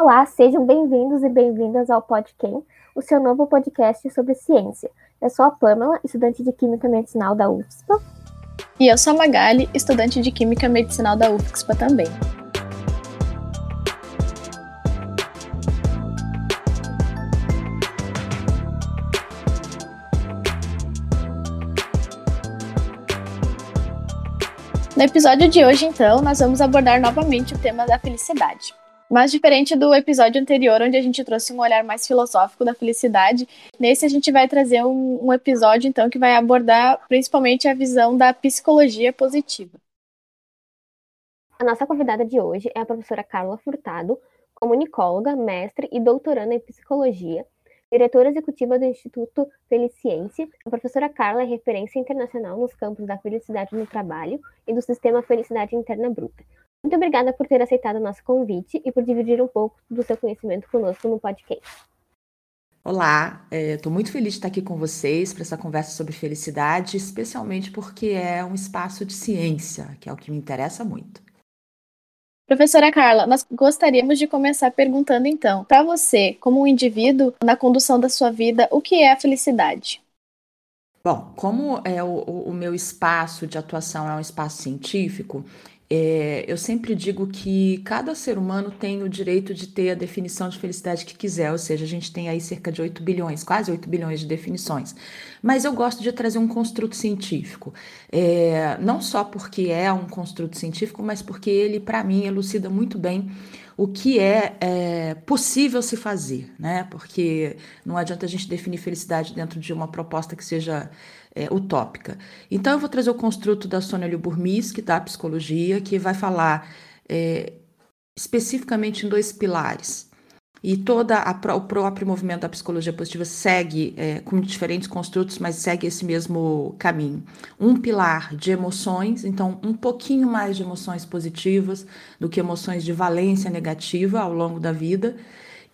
Olá, sejam bem-vindos e bem-vindas ao Podquem, o seu novo podcast sobre ciência. Eu sou a Pamela, estudante de Química Medicinal da UFSPA. E eu sou a Magali, estudante de Química Medicinal da UFSPA também. No episódio de hoje, então, nós vamos abordar novamente o tema da felicidade. Mas diferente do episódio anterior, onde a gente trouxe um olhar mais filosófico da felicidade, nesse a gente vai trazer um, um episódio, então, que vai abordar principalmente a visão da psicologia positiva. A nossa convidada de hoje é a professora Carla Furtado, comunicóloga, mestre e doutoranda em psicologia, diretora executiva do Instituto Feliciência. A professora Carla é referência internacional nos campos da felicidade no trabalho e do sistema Felicidade Interna Bruta muito obrigada por ter aceitado o nosso convite e por dividir um pouco do seu conhecimento conosco no podcast. Olá, estou é, muito feliz de estar aqui com vocês para essa conversa sobre felicidade, especialmente porque é um espaço de ciência, que é o que me interessa muito. Professora Carla, nós gostaríamos de começar perguntando então, para você, como um indivíduo, na condução da sua vida, o que é a felicidade? Bom, como é o, o meu espaço de atuação é um espaço científico, é, eu sempre digo que cada ser humano tem o direito de ter a definição de felicidade que quiser, ou seja, a gente tem aí cerca de 8 bilhões, quase 8 bilhões de definições. Mas eu gosto de trazer um construto científico, é, não só porque é um construto científico, mas porque ele, para mim, elucida muito bem o que é, é, possível se fazer, né? Porque não adianta a gente definir felicidade dentro de uma proposta que seja é, utópica. Então, eu vou trazer o construto da Sônia Lyubomirsky, da psicologia, que vai falar é, especificamente em dois pilares. E todo o próprio movimento da psicologia positiva segue é, com diferentes construtos, mas segue esse mesmo caminho. Um pilar de emoções, então um pouquinho mais de emoções positivas do que emoções de valência negativa ao longo da vida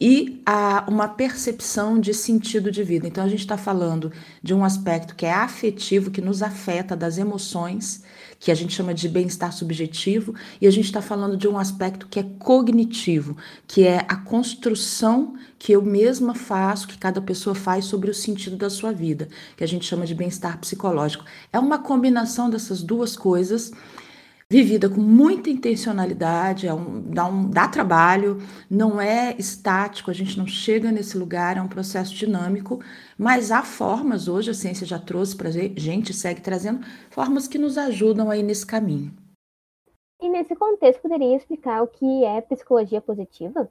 e a, uma percepção de sentido de vida. Então, a gente está falando de um aspecto que é afetivo, que nos afeta, das emoções, que a gente chama de bem-estar subjetivo, e a gente está falando de um aspecto que é cognitivo, que é a construção que eu mesma faço, que cada pessoa faz sobre o sentido da sua vida, que a gente chama de bem-estar psicológico. É uma combinação dessas duas coisas vivida com muita intencionalidade, é um, dá, um, dá trabalho, não é estático, a gente não chega nesse lugar, é um processo dinâmico, mas há formas, hoje a ciência já trouxe para a gente, segue trazendo formas que nos ajudam aí nesse caminho. E nesse contexto, poderia explicar o que é psicologia positiva?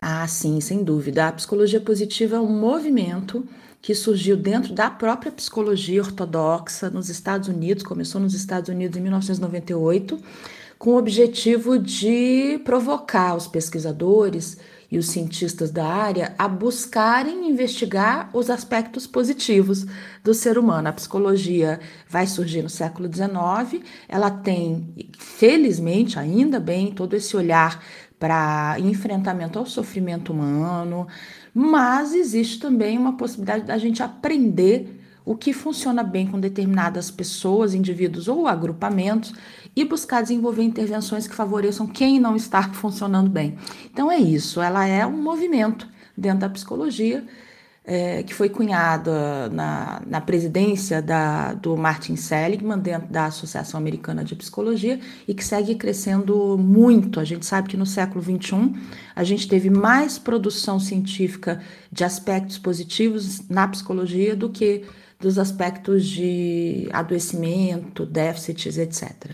Ah, sim, sem dúvida. A psicologia positiva é um movimento que surgiu dentro da própria psicologia ortodoxa nos Estados Unidos, começou nos Estados Unidos em 1998, com o objetivo de provocar os pesquisadores e os cientistas da área a buscarem investigar os aspectos positivos do ser humano. A psicologia vai surgir no século XIX, ela tem, felizmente, ainda bem, todo esse olhar para enfrentamento ao sofrimento humano, mas existe também uma possibilidade da gente aprender o que funciona bem com determinadas pessoas, indivíduos ou agrupamentos e buscar desenvolver intervenções que favoreçam quem não está funcionando bem. Então é isso, ela é um movimento dentro da psicologia é, que foi cunhada na, na presidência da, do Martin Seligman, dentro da Associação Americana de Psicologia, e que segue crescendo muito. A gente sabe que no século XXI a gente teve mais produção científica de aspectos positivos na psicologia do que dos aspectos de adoecimento, déficits, etc.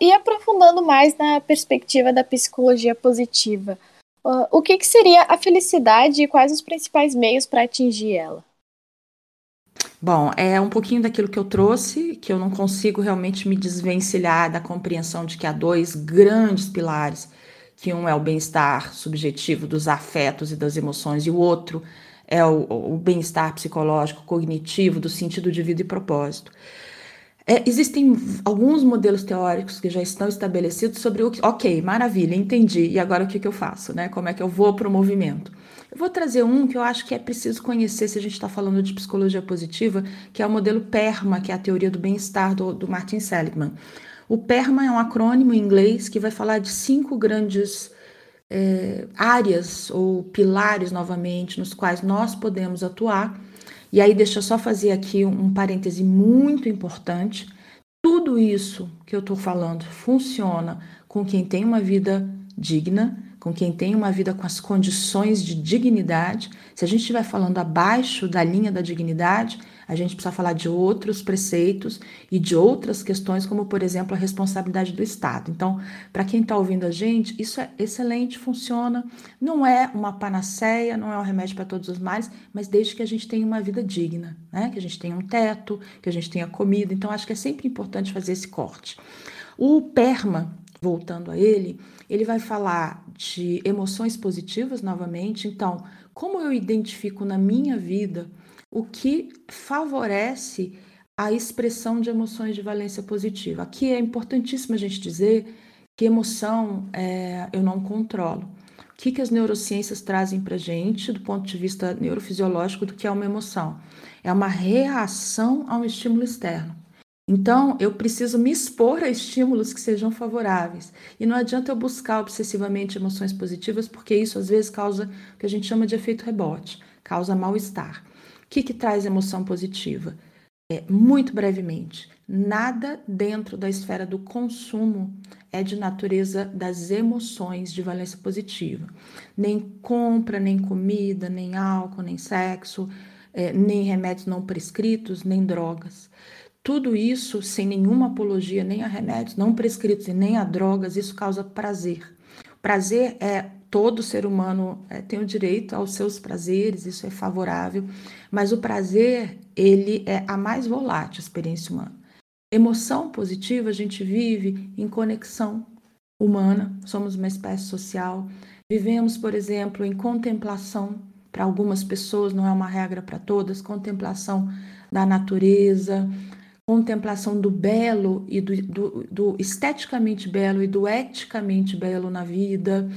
E aprofundando mais na perspectiva da psicologia positiva, Uh, o que, que seria a felicidade e quais os principais meios para atingir ela? Bom, é um pouquinho daquilo que eu trouxe, que eu não consigo realmente me desvencilhar da compreensão de que há dois grandes pilares, que um é o bem-estar subjetivo dos afetos e das emoções, e o outro é o, o bem-estar psicológico, cognitivo, do sentido de vida e propósito. É, existem alguns modelos teóricos que já estão estabelecidos sobre o que, ok, maravilha, entendi, e agora o que, que eu faço, né? Como é que eu vou para o movimento? Eu vou trazer um que eu acho que é preciso conhecer se a gente está falando de psicologia positiva, que é o modelo PERMA, que é a teoria do bem-estar do, do Martin Seligman. O PERMA é um acrônimo em inglês que vai falar de cinco grandes é, áreas ou pilares, novamente, nos quais nós podemos atuar. E aí, deixa eu só fazer aqui um, parêntese muito importante. Tudo isso que eu estou falando funciona com quem tem uma vida digna, com quem tem uma vida com as condições de dignidade. Se a gente estiver falando abaixo da linha da dignidade, a gente precisa falar de outros preceitos e de outras questões, como, por exemplo, a responsabilidade do Estado. Então, para quem está ouvindo a gente, isso é excelente, funciona. Não é uma panaceia, não é um remédio para todos os males, mas desde que a gente tenha uma vida digna, né? que a gente tenha um teto, que a gente tenha comida. Então, acho que é sempre importante fazer esse corte. O PERMA, voltando a ele, ele vai falar de emoções positivas novamente. Então, como eu identifico na minha vida o que favorece a expressão de emoções de valência positiva. Aqui é importantíssimo a gente dizer que emoção é, eu não controlo. O que, que as neurociências trazem para gente, do ponto de vista neurofisiológico, do que é uma emoção? É uma reação a um estímulo externo. Então, eu preciso me expor a estímulos que sejam favoráveis. E não adianta eu buscar obsessivamente emoções positivas, porque isso às vezes causa o que a gente chama de efeito rebote, causa mal-estar que, que traz emoção positiva? É, muito brevemente, nada dentro da esfera do consumo é de natureza das emoções de valência positiva. Nem compra, nem comida, nem álcool, nem sexo, é, nem remédios não prescritos, nem drogas. Tudo isso, sem nenhuma apologia nem a remédios não prescritos e nem a drogas, isso causa prazer. Prazer é todo ser humano é, tem o direito aos seus prazeres, isso é favorável, mas o prazer, ele é a mais volátil experiência humana. Emoção positiva, a gente vive em conexão humana, somos uma espécie social, vivemos, por exemplo, em contemplação, para algumas pessoas, não é uma regra para todas, contemplação da natureza, contemplação do belo e do, do, do esteticamente belo e do eticamente belo na vida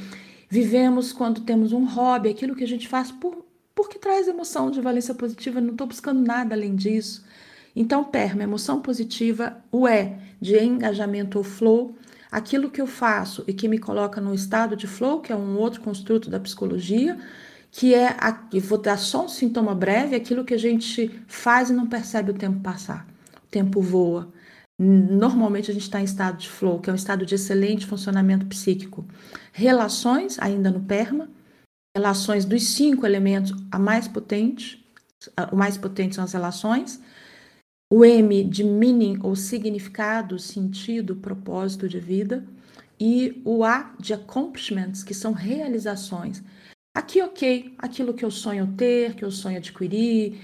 Vivemos quando temos um hobby, aquilo que a gente faz por, porque traz emoção de valência positiva, não estou buscando nada além disso. Então, PERMA, emoção positiva, o E, de engajamento ou flow, aquilo que eu faço e que me coloca no estado de flow, que é um outro construto da psicologia, que é, vou dar só um sintoma breve, aquilo que a gente faz e não percebe o tempo passar. Tempo voa. Normalmente a gente está em estado de flow, que é um estado de excelente funcionamento psíquico. Relações, ainda no PERMA, relações dos cinco elementos, a mais potente, o mais potente são as relações. O M de meaning ou significado, sentido, propósito de vida. E o A de accomplishments, que são realizações. Aqui, ok, aquilo que eu sonho ter, que eu sonho adquirir,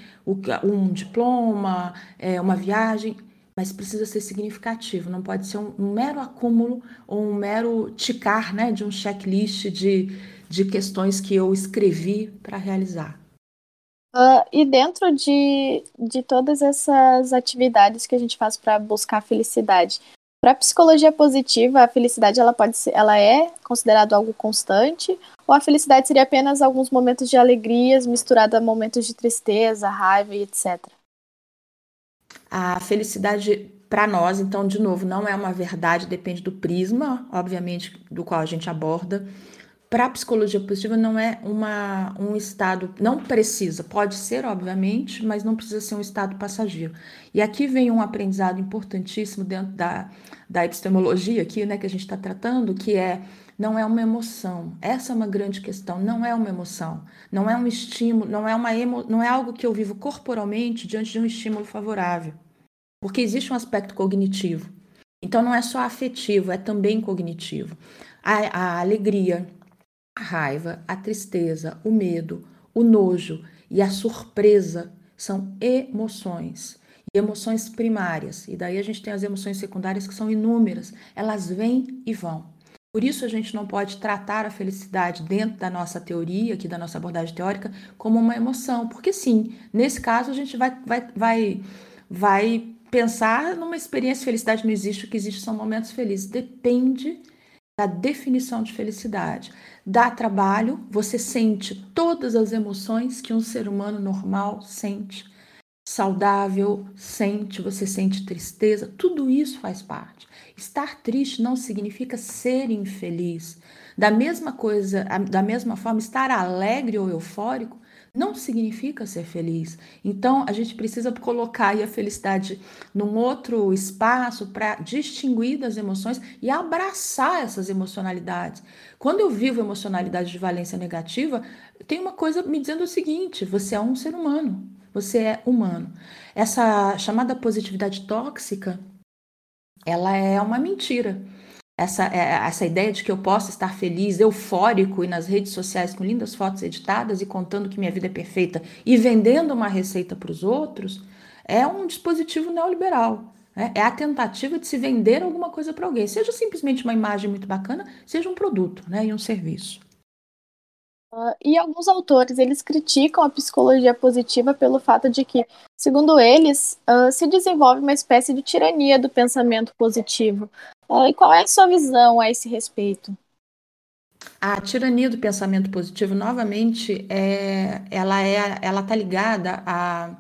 um diploma, é, uma viagem mas precisa ser significativo, não pode ser um, mero acúmulo ou um mero ticar né, de um checklist de, de questões que eu escrevi para realizar. Uh, e dentro de, de todas essas atividades que a gente faz para buscar felicidade, para psicologia positiva, a felicidade ela pode ser, ela é considerada algo constante, ou a felicidade seria apenas alguns momentos de alegrias misturada a momentos de tristeza, raiva e etc. A felicidade para nós, então, de novo, não é uma verdade, depende do prisma, obviamente, do qual a gente aborda. Para a psicologia positiva, não é uma, um estado, não precisa, pode ser, obviamente, mas não precisa ser um estado passageiro. E aqui vem um aprendizado importantíssimo dentro da, da epistemologia, aqui, né, que a gente está tratando, que é não é uma emoção. Essa é uma grande questão. Não é uma emoção. Não é um estímulo. Não é uma emo, não é algo que eu vivo corporalmente diante de um estímulo favorável, porque existe um aspecto cognitivo. Então não é só afetivo, é também cognitivo. A, a alegria, a raiva, a tristeza, o medo, o nojo e a surpresa são emoções. E emoções primárias. E daí a gente tem as emoções secundárias que são inúmeras. Elas vêm e vão. Por isso a gente não pode tratar a felicidade dentro da nossa teoria, aqui da nossa abordagem teórica, como uma emoção, porque sim, nesse caso a gente vai, vai, vai, vai pensar numa experiência de felicidade, não existe, o que existe são momentos felizes. Depende da definição de felicidade. Dá trabalho, você sente todas as emoções que um ser humano normal sente. saudável, sente, você sente tristeza, tudo isso faz parte. Estar triste não significa ser infeliz. Da mesma coisa, da mesma forma, estar alegre ou eufórico não significa ser feliz. Então, a gente precisa colocar a felicidade num outro espaço para distinguir das emoções e abraçar essas emocionalidades. Quando eu vivo emocionalidade de valência negativa, tem uma coisa me dizendo o seguinte: você é um ser humano, você é humano. Essa chamada positividade tóxica, ela é uma mentira essa, é, essa ideia de que eu posso estar feliz, eufórico e nas redes sociais com lindas fotos editadas e contando que minha vida é perfeita e vendendo uma receita para os outros, é um dispositivo neoliberal. Né? É a tentativa de se vender alguma coisa para alguém, seja simplesmente uma imagem muito bacana, seja um produto né? e um serviço. Uh, e alguns autores eles criticam a psicologia positiva pelo fato de que, segundo eles, uh, se desenvolve uma espécie de tirania do pensamento positivo. Uh, e qual é a sua visão a esse respeito? A tirania do pensamento positivo, novamente, é, ela é, ela está ligada a,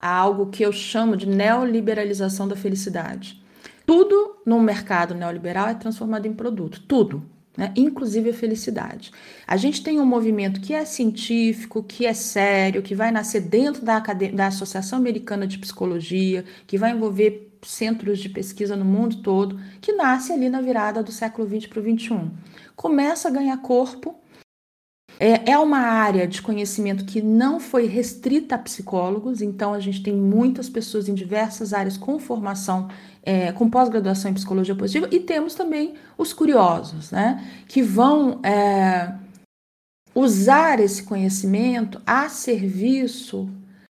a algo que eu chamo de neoliberalização da felicidade. Tudo no mercado neoliberal é transformado em produto, tudo né? inclusive a felicidade. A gente tem um movimento que é científico, que é sério, que vai nascer dentro da, da Associação Americana de Psicologia, que vai envolver centros de pesquisa no mundo todo, que nasce ali na virada do século XX para o XXI. Começa a ganhar corpo. É, é uma área de conhecimento que não foi restrita a psicólogos, então a gente tem muitas pessoas em diversas áreas com formação é, com pós-graduação em psicologia positiva, e temos também os curiosos, né, que vão é, usar esse conhecimento a serviço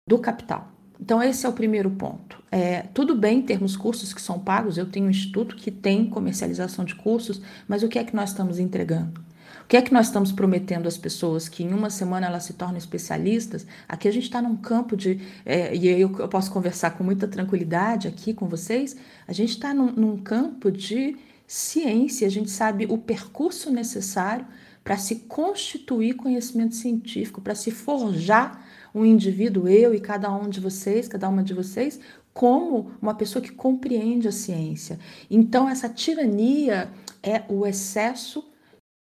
do capital. Então, esse é o primeiro ponto. É, tudo bem termos cursos que são pagos, eu tenho um instituto que tem comercialização de cursos, mas o que é que nós estamos entregando? O que é que nós estamos prometendo às pessoas? Que em uma semana elas se tornem especialistas? Aqui a gente está num campo de. É, e eu, eu posso conversar com muita tranquilidade aqui com vocês. A gente está num, num campo de ciência, a gente sabe o percurso necessário para se constituir conhecimento científico, para se forjar um indivíduo, eu e cada um de vocês, cada uma de vocês, como uma pessoa que compreende a ciência. Então, essa tirania é o excesso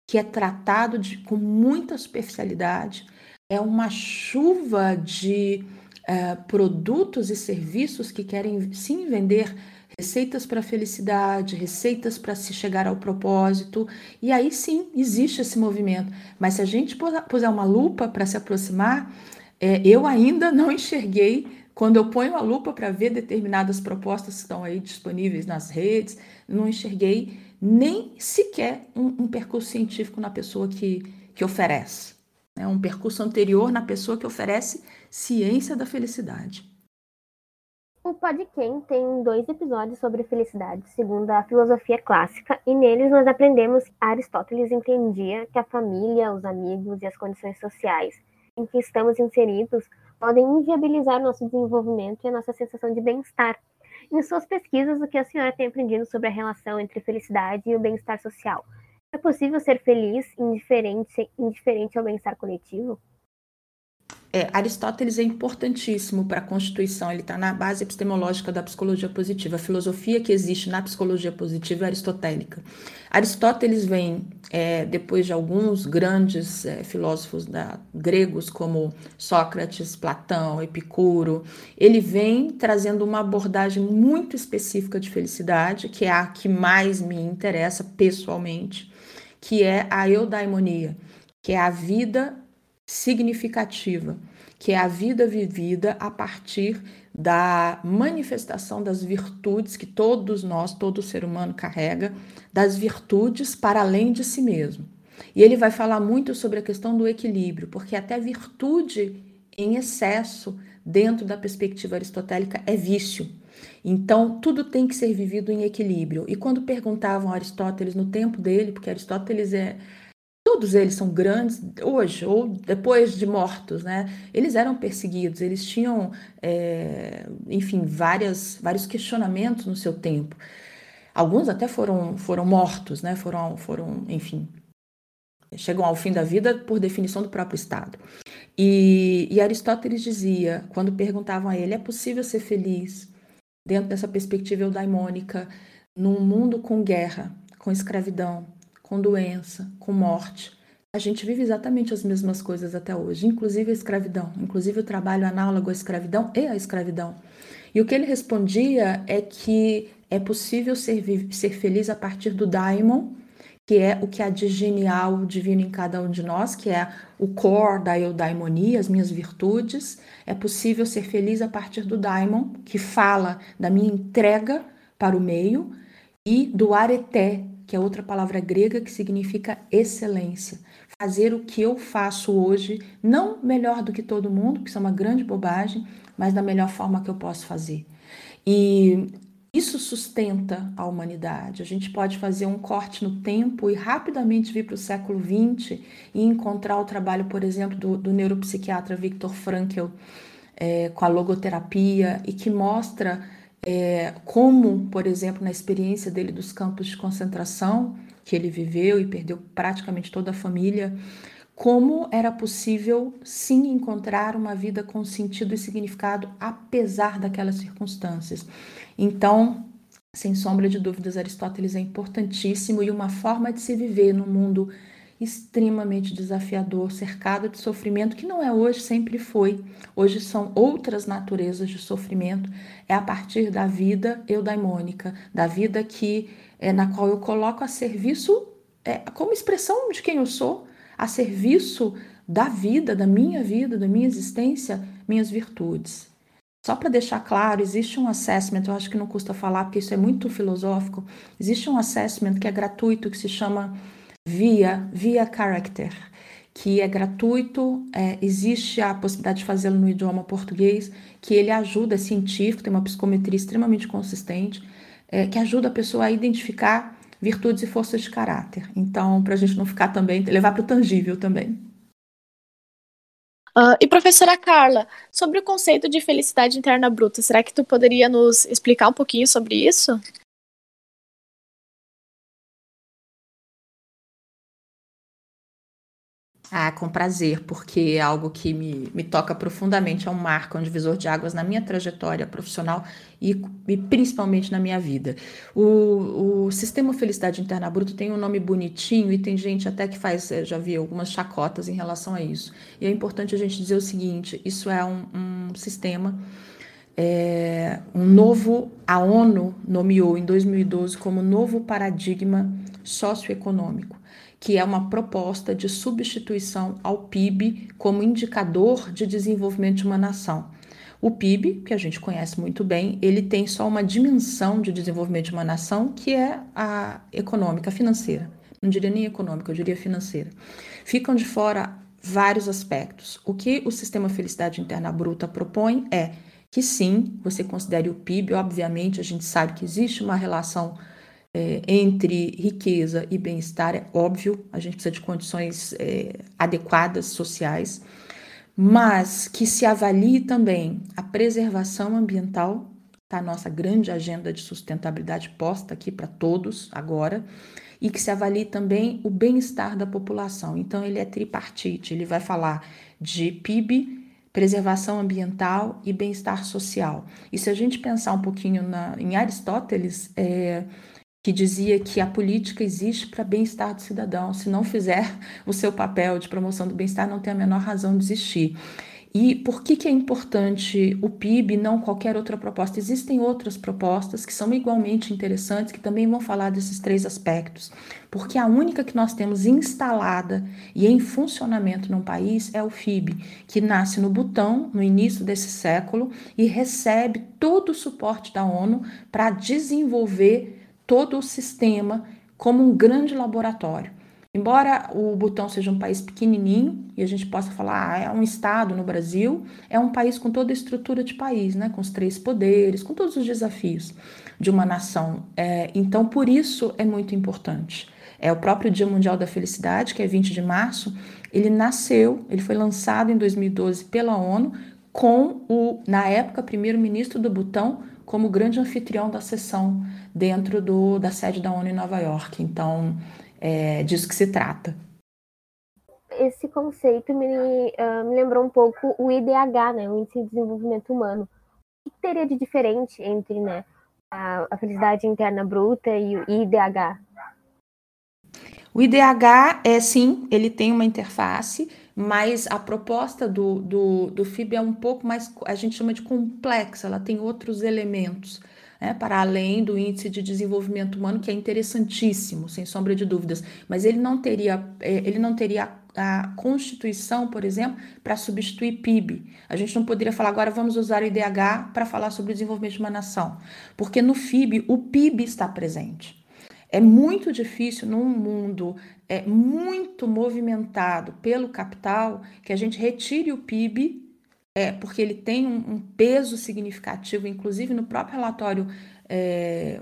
que é tratado de, com muita superficialidade, é uma chuva de uh, produtos e serviços que querem sim vender receitas para a felicidade, receitas para se chegar ao propósito, e aí sim existe esse movimento. Mas se a gente puser uma lupa para se aproximar, é, eu ainda não enxerguei, quando eu ponho a lupa para ver determinadas propostas que estão aí disponíveis nas redes, não enxerguei nem sequer um, um percurso científico na pessoa que, que oferece. É um percurso anterior na pessoa que oferece ciência da felicidade. O Podquem tem dois episódios sobre felicidade, segundo a filosofia clássica, e neles nós aprendemos que Aristóteles entendia que a família, os amigos e as condições sociais em que estamos inseridos podem inviabilizar nosso desenvolvimento e a nossa sensação de bem-estar, em suas pesquisas, o que a senhora tem aprendido sobre a relação entre felicidade e o bem-estar social? É possível ser feliz indiferente, indiferente ao bem-estar coletivo? É, Aristóteles é importantíssimo para a Constituição, ele está na base epistemológica da psicologia positiva. A filosofia que existe na psicologia positiva é aristotélica. Aristóteles vem, é, depois de alguns grandes é, filósofos da, gregos, como Sócrates, Platão, Epicuro, ele vem trazendo uma abordagem muito específica de felicidade, que é a que mais me interessa pessoalmente, que é a eudaimonia, que é a vida significativa, que é a vida vivida a partir da manifestação das virtudes que todos nós, todo ser humano carrega, das virtudes para além de si mesmo. E ele vai falar muito sobre a questão do equilíbrio, porque até virtude em excesso, dentro da perspectiva aristotélica, é vício. Então, tudo tem que ser vivido em equilíbrio. E quando perguntavam a Aristóteles no tempo dele, porque Aristóteles é, todos eles são grandes hoje ou depois de mortos, né? Eles eram perseguidos, eles tinham, é, enfim, várias, vários questionamentos no seu tempo. Alguns até foram, foram mortos, né? Foram, foram, enfim, chegam ao fim da vida por definição do próprio Estado. E, e Aristóteles dizia, quando perguntavam a ele, é possível ser feliz dentro dessa perspectiva eudaimônica, num mundo com guerra, com escravidão, com doença, com morte? A gente vive exatamente as mesmas coisas até hoje, inclusive a escravidão, inclusive o trabalho análogo à escravidão e à escravidão. E o que ele respondia é que é possível ser, ser feliz a partir do daimon, que é o que há de genial, divino em cada um de nós, que é o core da eudaimonia, as minhas virtudes. É possível ser feliz a partir do daimon, que fala da minha entrega para o meio, e do areté, que é outra palavra grega que significa excelência. Fazer o que eu faço hoje, não melhor do que todo mundo, que isso é uma grande bobagem, mas da melhor forma que eu posso fazer. E isso sustenta a humanidade. A gente pode fazer um corte no tempo e rapidamente vir para o século XX e encontrar o trabalho, por exemplo, do, do neuropsiquiatra Viktor Frankl é, com a logoterapia e que mostra é, como, por exemplo, na experiência dele dos campos de concentração que ele viveu e perdeu praticamente toda a família, como era possível sim encontrar uma vida com sentido e significado apesar daquelas circunstâncias. Então, sem sombra de dúvidas, Aristóteles é importantíssimo e uma forma de se viver num mundo extremamente desafiador, cercado de sofrimento, que não é hoje, sempre foi. Hoje são outras naturezas de sofrimento. É a partir da vida eudaimônica, da vida que é na qual eu coloco a serviço, é, como expressão de quem eu sou, a serviço da vida, da minha vida, da minha existência, minhas virtudes. Só para deixar claro, existe um assessment, eu acho que não custa falar, porque isso é muito filosófico. Existe um assessment que é gratuito, que se chama VIA, VIA Character, que é gratuito, é, existe a possibilidade de fazê-lo no idioma português, que ele ajuda, é científico, tem uma psicometria extremamente consistente, é, que ajuda a pessoa a identificar virtudes e forças de caráter. Então, para a gente não ficar também, levar para o tangível também. Uh, e professora Carla, sobre o conceito de felicidade interna bruta, será que tu poderia nos explicar um pouquinho sobre isso? Ah, com prazer, porque é algo que me, me toca profundamente, é um marco, é um divisor de águas na minha trajetória profissional e, e principalmente na minha vida. O, o Sistema Felicidade Interna Bruto tem um nome bonitinho e tem gente até que faz, já vi algumas chacotas em relação a isso. E é importante a gente dizer o seguinte: isso é um, um sistema. É, um novo, a ONU nomeou em 2012 como novo paradigma socioeconômico que é uma proposta de substituição ao PIB como indicador de desenvolvimento de uma nação. O PIB, que a gente conhece muito bem, ele tem só uma dimensão de desenvolvimento de uma nação, que é a econômica, financeira. Não diria nem econômica, eu diria financeira. Ficam de fora vários aspectos. O que o sistema Felicidade Interna Bruta propõe é que sim, você considere o PIB, obviamente, a gente sabe que existe uma relação é, entre riqueza e bem-estar, é óbvio, a gente precisa de condições é, adequadas sociais, mas que se avalie também a preservação ambiental, tá? Nossa grande agenda de sustentabilidade posta aqui para todos agora, e que se avalie também o bem-estar da população. Então, ele é tripartite, ele vai falar de PIB, preservação ambiental e bem-estar social. E se a gente pensar um pouquinho na, em Aristóteles, é, que dizia que a política existe para bem-estar do cidadão. Se não fizer o seu papel de promoção do bem-estar, não tem a menor razão de existir. E por que, que é importante o PIB, não qualquer outra proposta? Existem outras propostas que são igualmente interessantes, que também vão falar desses três aspectos. Porque a única que nós temos instalada e em funcionamento no país é o FIB, que nasce no Butão, no início desse século, e recebe todo o suporte da ONU para desenvolver todo o sistema como um grande laboratório. Embora o Butão seja um país pequenininho e a gente possa falar, ah, é um estado no Brasil, é um país com toda a estrutura de país, né, com os três poderes, com todos os desafios de uma nação. É, então, por isso é muito importante. É o próprio Dia Mundial da Felicidade, que é 20 de março, ele nasceu, ele foi lançado em 2012 pela ONU com o, na época, primeiro-ministro do Butão como grande anfitrião da sessão dentro do, da sede da ONU em Nova York. Então, é disso que se trata. esse conceito me, uh, me lembrou um pouco o IDH, né, o Índice de Desenvolvimento Humano. O que teria de diferente entre né, a, a felicidade interna bruta e o IDH? O IDH é sim, ele tem uma interface, mas a proposta do, do, do FIB é um pouco mais, a gente chama de complexa, ela tem outros elementos. Né, para além do índice de desenvolvimento humano, que é interessantíssimo, sem sombra de dúvidas, mas ele não teria, é, ele não teria a Constituição, por exemplo, para substituir PIB. A gente não poderia falar agora vamos usar o IDH para falar sobre o desenvolvimento de uma nação, porque no FIB o PIB está presente. É muito difícil num mundo é, muito movimentado pelo capital que a gente retire o PIB, é, porque ele tem um, um peso significativo, inclusive no próprio relatório, é,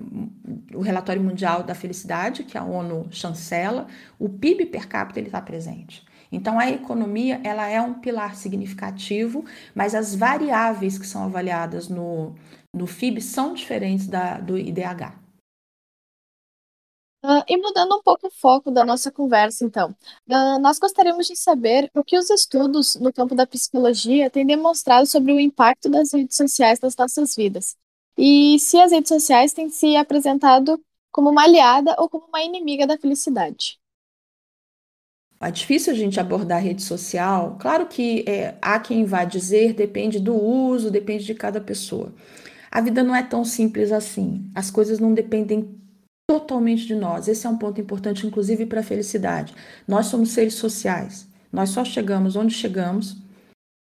o relatório mundial da felicidade, que a ONU chancela, o PIB per capita ele está presente. Então a economia ela é um pilar significativo, mas as variáveis que são avaliadas no, no FIB são diferentes da, do IDH. E mudando um pouco o foco da nossa conversa, então, uh, nós gostaríamos de saber o que os estudos no campo da psicologia têm demonstrado sobre o impacto das redes sociais nas nossas vidas. E se as redes sociais têm se apresentado como uma aliada ou como uma inimiga da felicidade. É difícil a gente abordar a rede social. Claro que é, há quem vá dizer, depende do uso, depende de cada pessoa. A vida não é tão simples assim. As coisas não dependem totalmente de nós. Esse é um ponto importante, inclusive, para a felicidade. Nós somos seres sociais. Nós só chegamos onde chegamos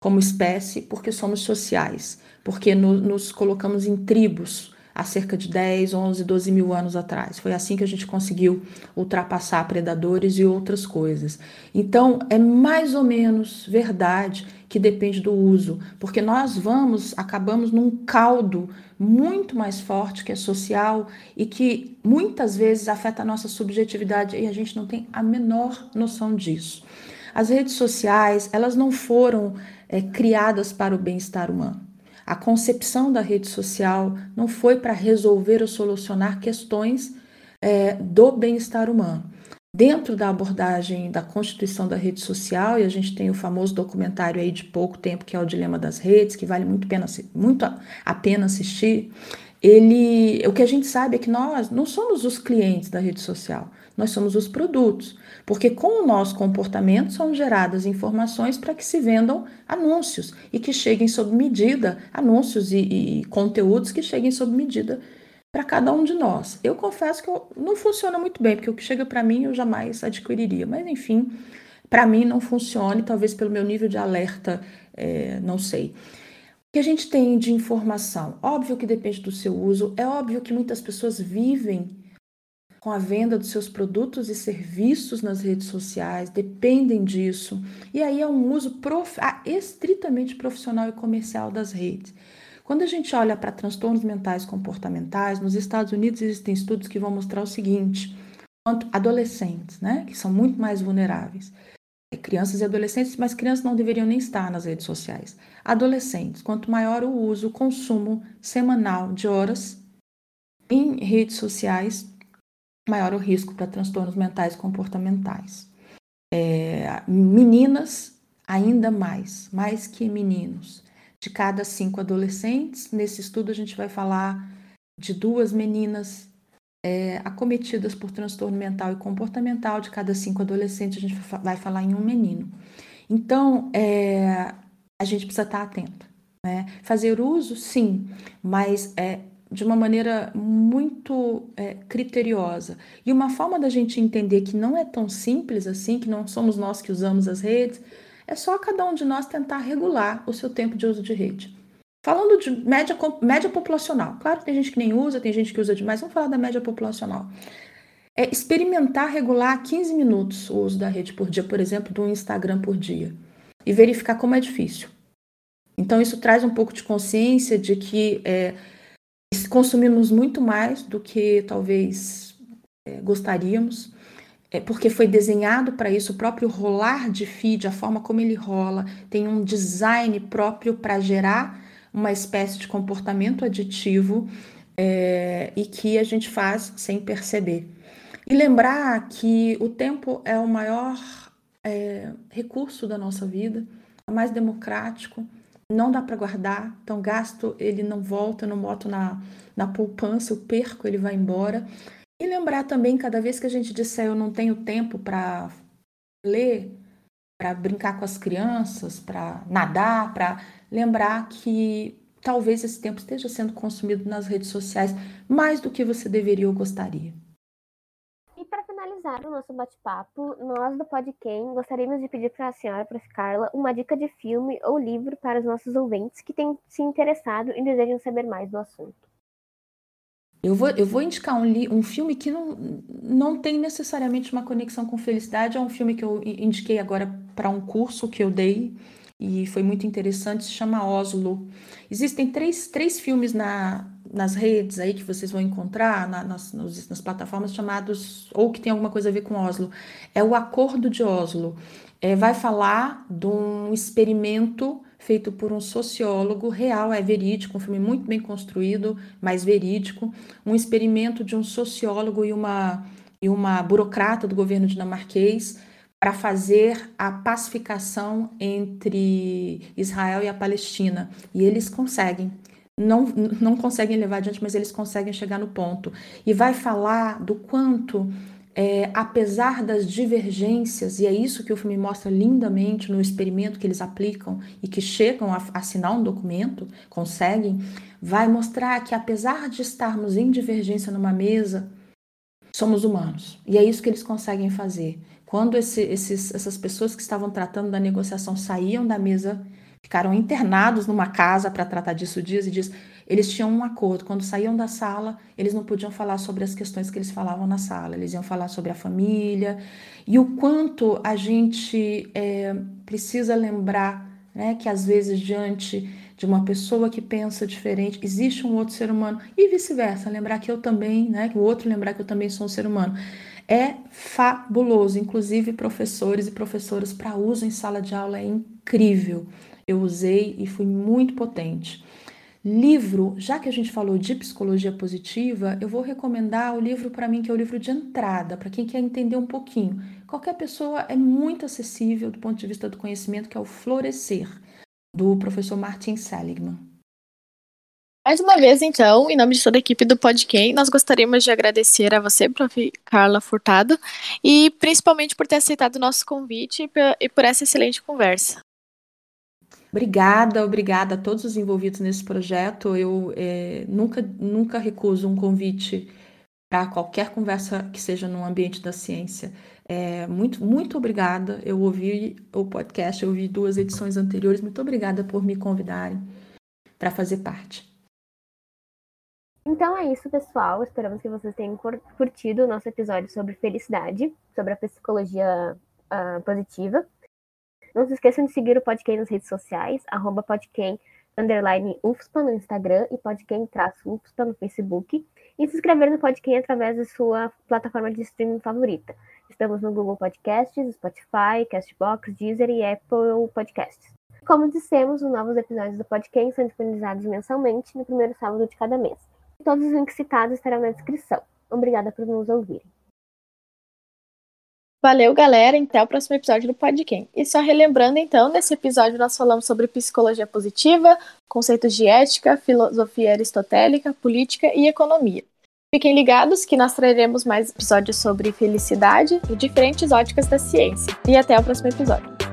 como espécie porque somos sociais, porque no, nos colocamos em tribos há cerca de 10, 11, 12 mil anos atrás. Foi assim que a gente conseguiu ultrapassar predadores e outras coisas. Então, é mais ou menos verdade que depende do uso, porque nós vamos, acabamos num caldo muito mais forte que é social e que muitas vezes afeta a nossa subjetividade e a gente não tem a menor noção disso. As redes sociais, elas não foram é, criadas para o bem-estar humano. A concepção da rede social não foi para resolver ou solucionar questões é, do bem-estar humano. Dentro da abordagem da constituição da rede social, e a gente tem o famoso documentário aí de pouco tempo, que é o Dilema das Redes, que vale muito, pena, muito a pena assistir, ele, o que a gente sabe é que nós não somos os clientes da rede social, nós somos os produtos, porque com o nosso comportamento são geradas informações para que se vendam anúncios e que cheguem sob medida, anúncios e, e conteúdos que cheguem sob medida para cada um de nós. Eu confesso que eu, não funciona muito bem, porque o que chega para mim eu jamais adquiriria. Mas, enfim, para mim não funciona, talvez pelo meu nível de alerta, é, não sei. O que a gente tem de informação? Óbvio que depende do seu uso, é óbvio que muitas pessoas vivem com a venda dos seus produtos e serviços nas redes sociais, dependem disso. E aí é um uso prof... Ah, estritamente profissional e comercial das redes. Quando a gente olha para transtornos mentais comportamentais, nos Estados Unidos existem estudos que vão mostrar o seguinte: quanto adolescentes, né, que são muito mais vulneráveis, é, crianças e adolescentes, mas crianças não deveriam nem estar nas redes sociais. Adolescentes, quanto maior o uso, o consumo semanal de horas em redes sociais, maior o risco para transtornos mentais comportamentais. É, meninas, ainda mais, mais que meninos de cada cinco adolescentes. Nesse estudo, a gente vai falar de duas meninas é, acometidas por transtorno mental e comportamental. De cada cinco adolescentes, a gente vai falar em um menino. Então, é, a gente precisa estar atento. Né? Fazer uso, sim, mas é, de uma maneira muito é, criteriosa. E uma forma da gente entender que não é tão simples assim, que não somos nós que usamos as redes, é só cada um de nós tentar regular o seu tempo de uso de rede. Falando de média, média populacional, claro que tem gente que nem usa, tem gente que usa demais, vamos falar da média populacional. É experimentar regular 15 minutos o uso da rede por dia, por exemplo, do Instagram por dia, e verificar como é difícil. Então, isso traz um pouco de consciência de que é, consumimos muito mais do que talvez é, gostaríamos é porque foi desenhado para isso, o próprio rolar de feed, a forma como ele rola, tem um design próprio para gerar uma espécie de comportamento aditivo é, e que a gente faz sem perceber. E lembrar que o tempo é o maior é, recurso da nossa vida, é mais democrático, não dá para guardar, então gasto ele não volta, eu não boto na, na poupança, eu perco, ele vai embora. E lembrar também, cada vez que a gente disser eu não tenho tempo para ler, para brincar com as crianças, para nadar, para lembrar que talvez esse tempo esteja sendo consumido nas redes sociais mais do que você deveria ou gostaria. Finalizar o nosso bate-papo, nós do Podquem gostaríamos de pedir para a senhora, para Carla, uma dica de filme ou livro para os nossos ouvintes que têm se interessado e desejam saber mais do assunto. Eu vou, eu vou indicar um, um filme que não, não tem necessariamente uma conexão com felicidade. É um filme que eu indiquei agora para um curso que eu dei e foi muito interessante, se chama Oslo. Existem três, três filmes na, nas redes aí que vocês vão encontrar, na, nas, nos, nas plataformas chamados, ou que tem alguma coisa a ver com Oslo. É o Acordo de Oslo. É, vai falar de um experimento feito por um sociólogo real, é verídico, um filme muito bem construído, mas verídico, um experimento de um sociólogo e uma, e uma burocrata do governo dinamarquês para fazer a pacificação entre Israel e a Palestina. E eles conseguem. Não, não conseguem levar adiante, mas eles conseguem chegar no ponto. E vai falar do quanto, é, apesar das divergências, e é isso que o filme mostra lindamente no experimento que eles aplicam e que chegam a assinar um documento, conseguem, vai mostrar que apesar de estarmos em divergência numa mesa, somos humanos. E é isso que eles conseguem fazer. Quando esse, esses, essas pessoas que estavam tratando da negociação saíam da mesa, ficaram internados numa casa para tratar disso dias e dias, eles tinham um acordo. Quando saíam da sala, eles não podiam falar sobre as questões que eles falavam na sala, eles iam falar sobre a família e o quanto a gente é, precisa lembrar né, que às vezes diante de uma pessoa que pensa diferente, existe um outro ser humano e vice-versa, lembrar que eu também, né, que o outro lembrar que eu também sou um ser humano é fabuloso. Inclusive, professores e professoras para uso em sala de aula é incrível. Eu usei e fui muito potente. Livro, já que a gente falou de psicologia positiva, eu vou recomendar o livro para mim que é o livro de entrada, para quem quer entender um pouquinho. Qualquer pessoa é muito acessível do ponto de vista do conhecimento, que é o Florescer, do professor Martin Seligman. Mais uma vez, então, em nome de toda a equipe do Podquem, nós gostaríamos de agradecer a você, prof. Carla Furtado, e principalmente por ter aceitado o nosso convite e por essa excelente conversa. Obrigada, obrigada a todos os envolvidos nesse projeto. Eu é, nunca, nunca recuso um convite para qualquer conversa que seja no ambiente da ciência. É, muito, muito obrigada. Eu ouvi o podcast, eu ouvi duas edições anteriores. Muito obrigada por me convidarem para fazer parte. Então é isso, pessoal. Esperamos que vocês tenham curtido o nosso episódio sobre felicidade, sobre a psicologia uh, positiva. Não se esqueçam de seguir o Podquem nas redes sociais, arroba underline UFSPA no Instagram e podquem traço UFSPA no Facebook. E se inscrever no Podquem através da sua plataforma de streaming favorita. Estamos no Google Podcasts, Spotify, Castbox, Deezer e Apple Podcasts. Como dissemos, os novos episódios do Podquem são disponibilizados mensalmente no primeiro sábado de cada mês. Todos os links citados estarão na descrição. Obrigada por nos ouvirem. Valeu, galera. Até o próximo episódio do Podquem. E só relembrando, então, nesse episódio nós falamos sobre psicologia positiva, conceitos de ética, filosofia aristotélica, política e economia. Fiquem ligados que nós traremos mais episódios sobre felicidade e diferentes óticas da ciência. E até o próximo episódio.